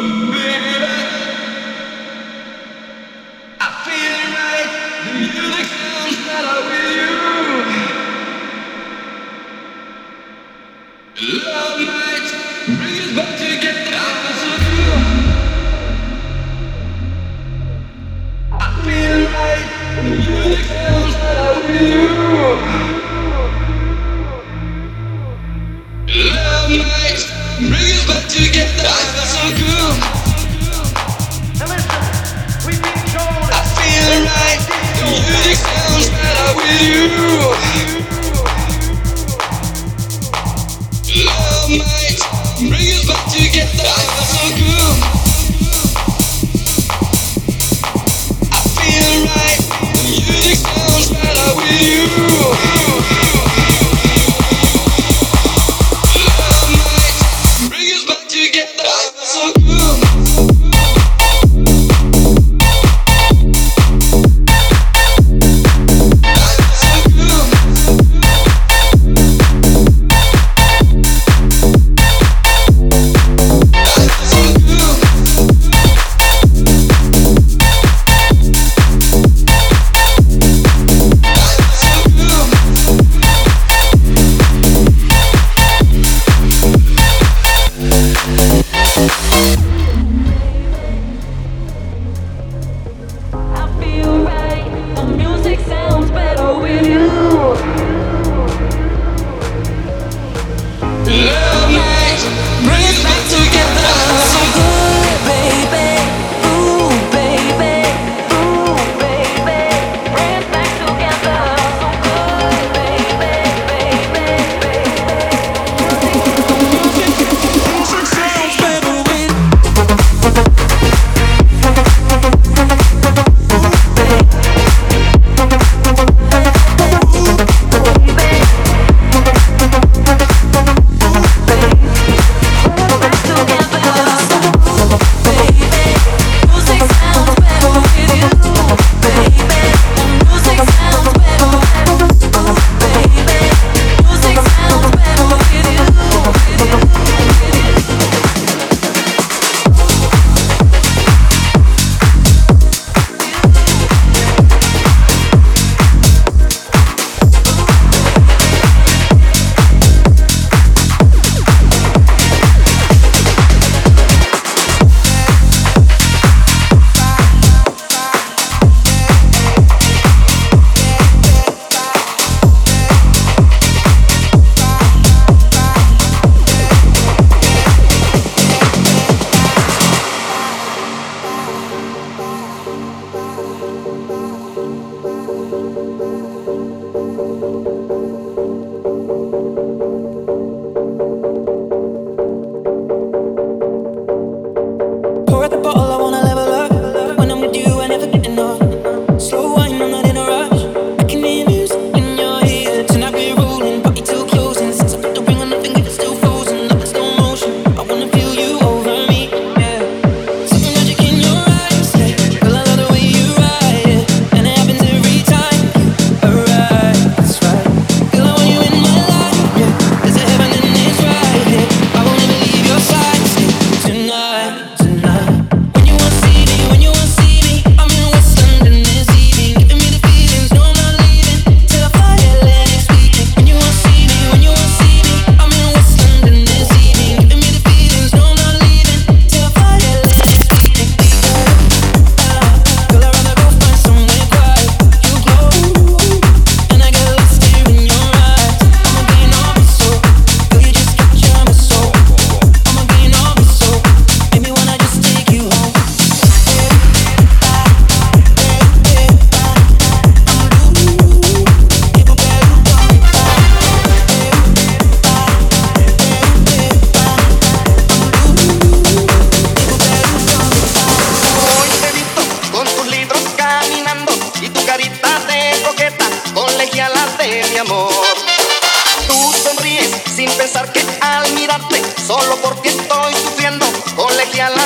man.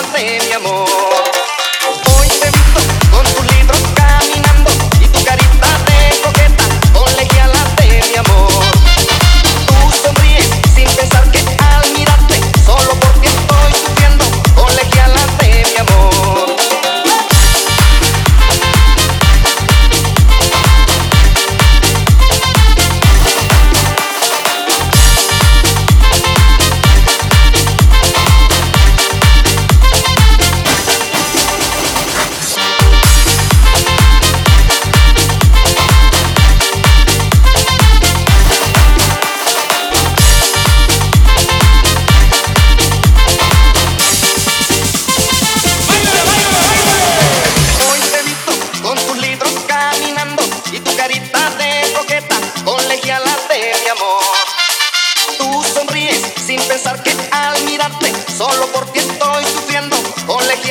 Colegiala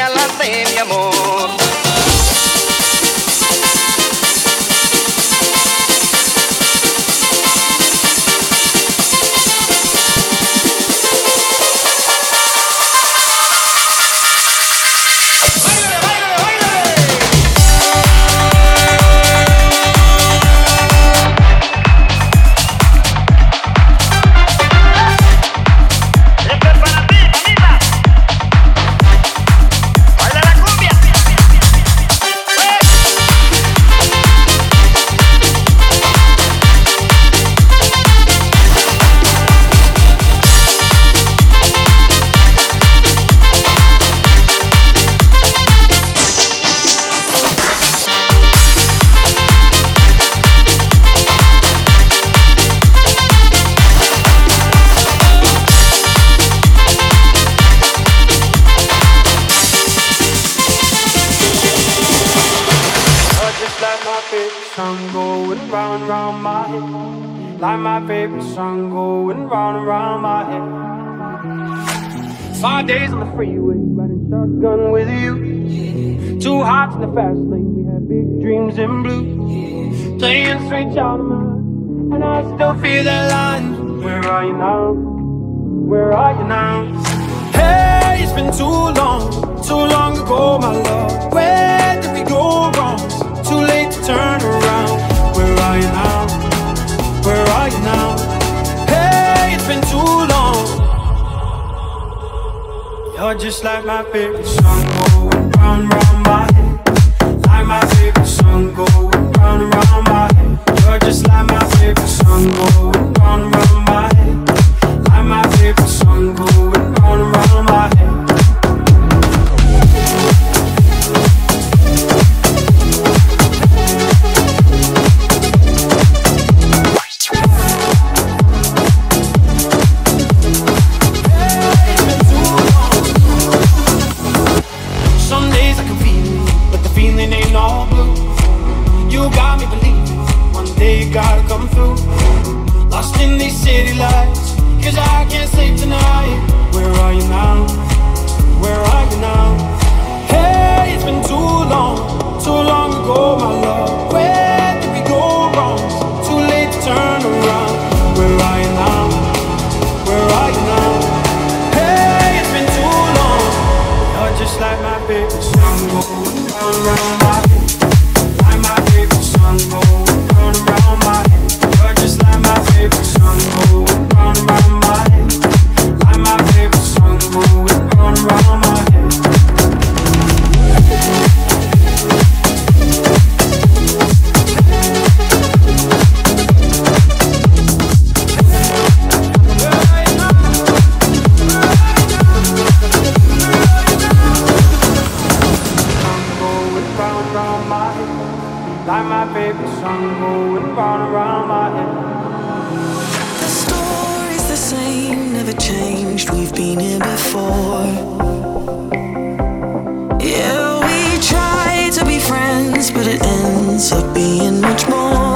regalaste mi amor. song going round round my head. Like my favorite song going round round my head. Five days on the freeway, riding shotgun with you. Two hearts in the fast lane, we had big dreams in blue. Playing straight out of mine, and I still feel the lines. Where are you now? Where are you now? Hey, it's been too long, too long ago, my love. Where did we go wrong? too late to turn around. Where are you now? Where are you now? Hey, it's been too long. You're just like my favorite song going round round my head. Like my favorite song going round round my head. You're just like my favorite song going round round my head. Like my favorite song going. favorite song going round around my head. The story's the same, never changed. We've been here before. Yeah, we try to be friends, but it ends up being much more.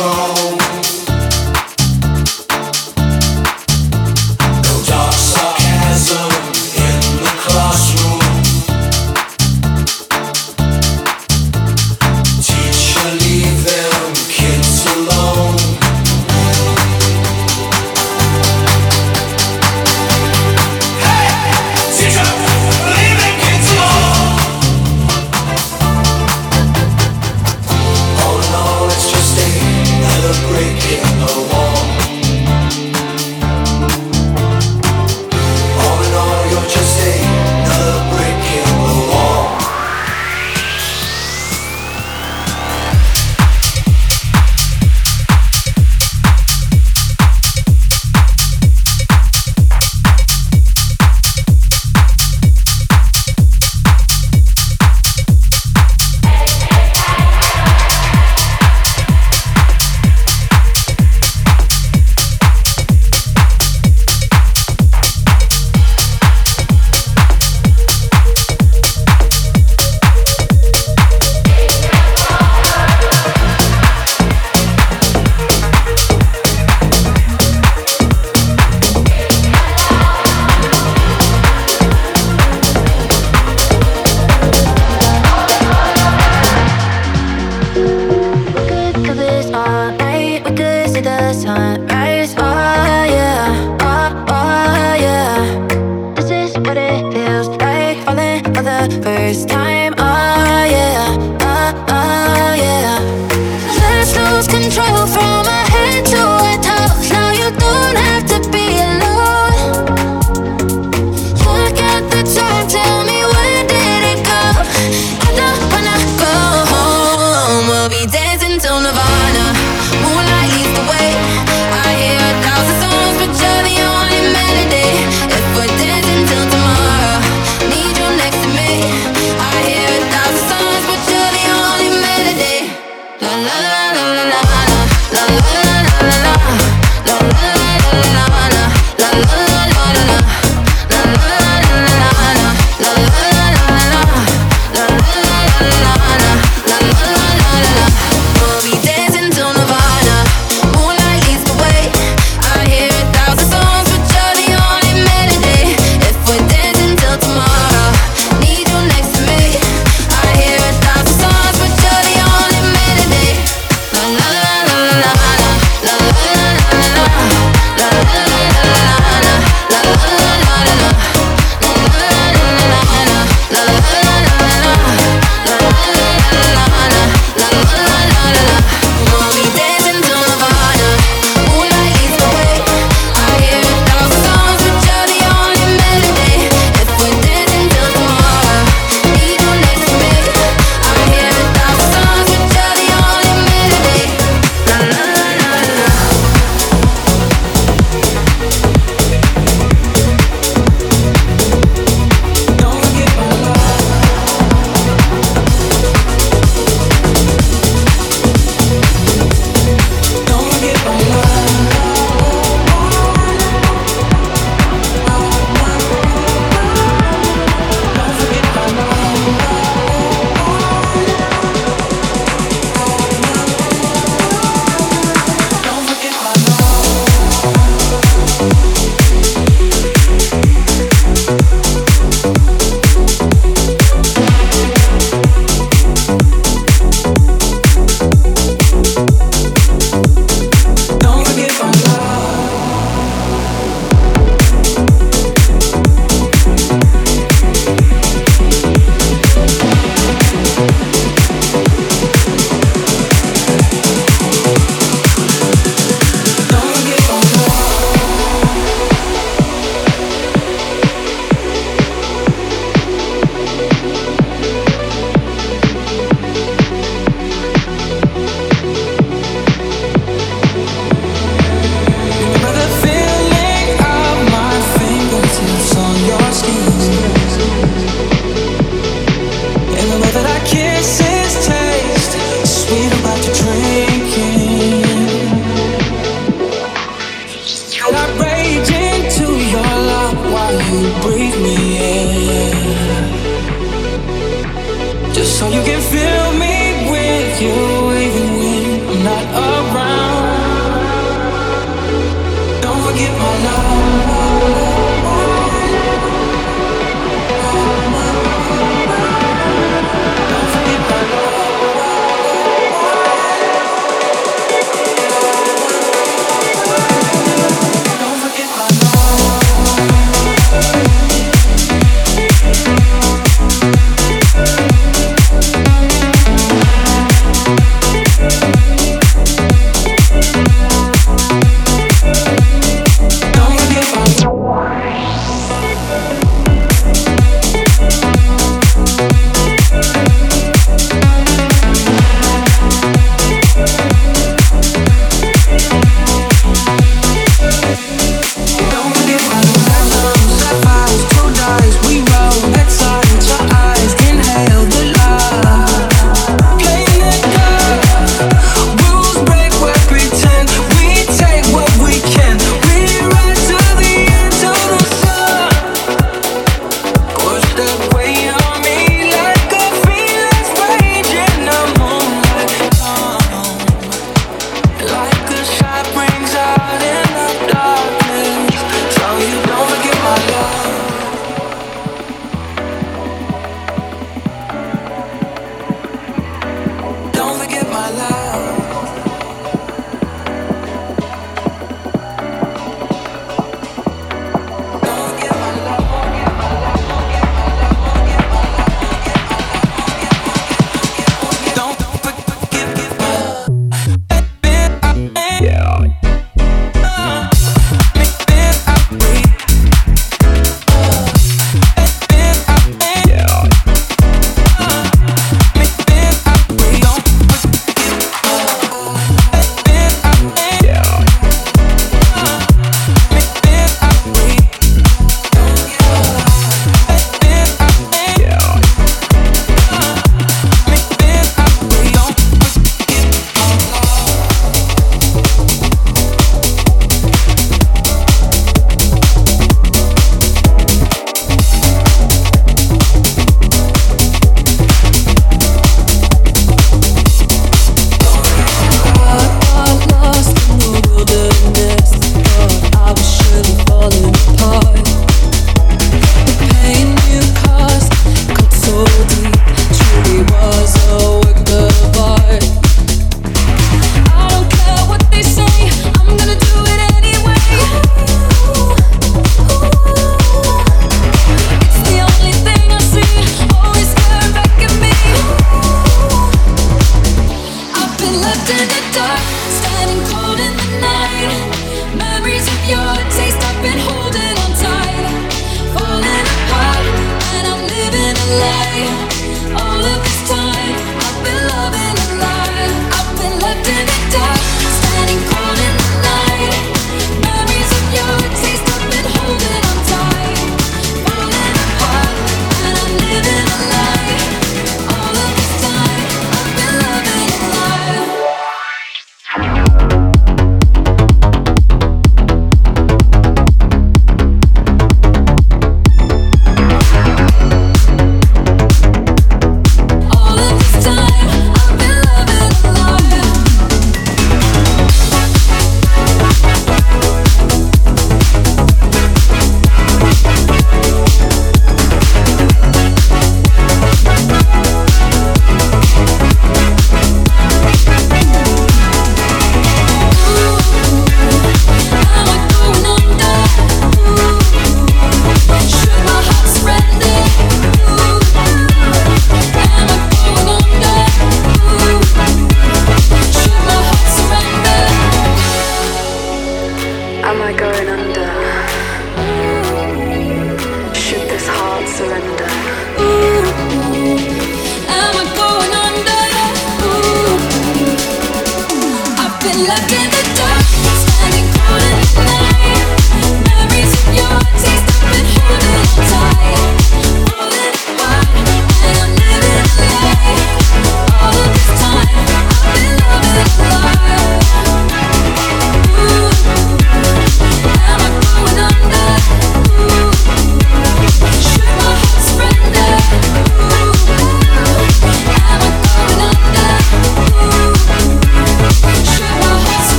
wrong. la la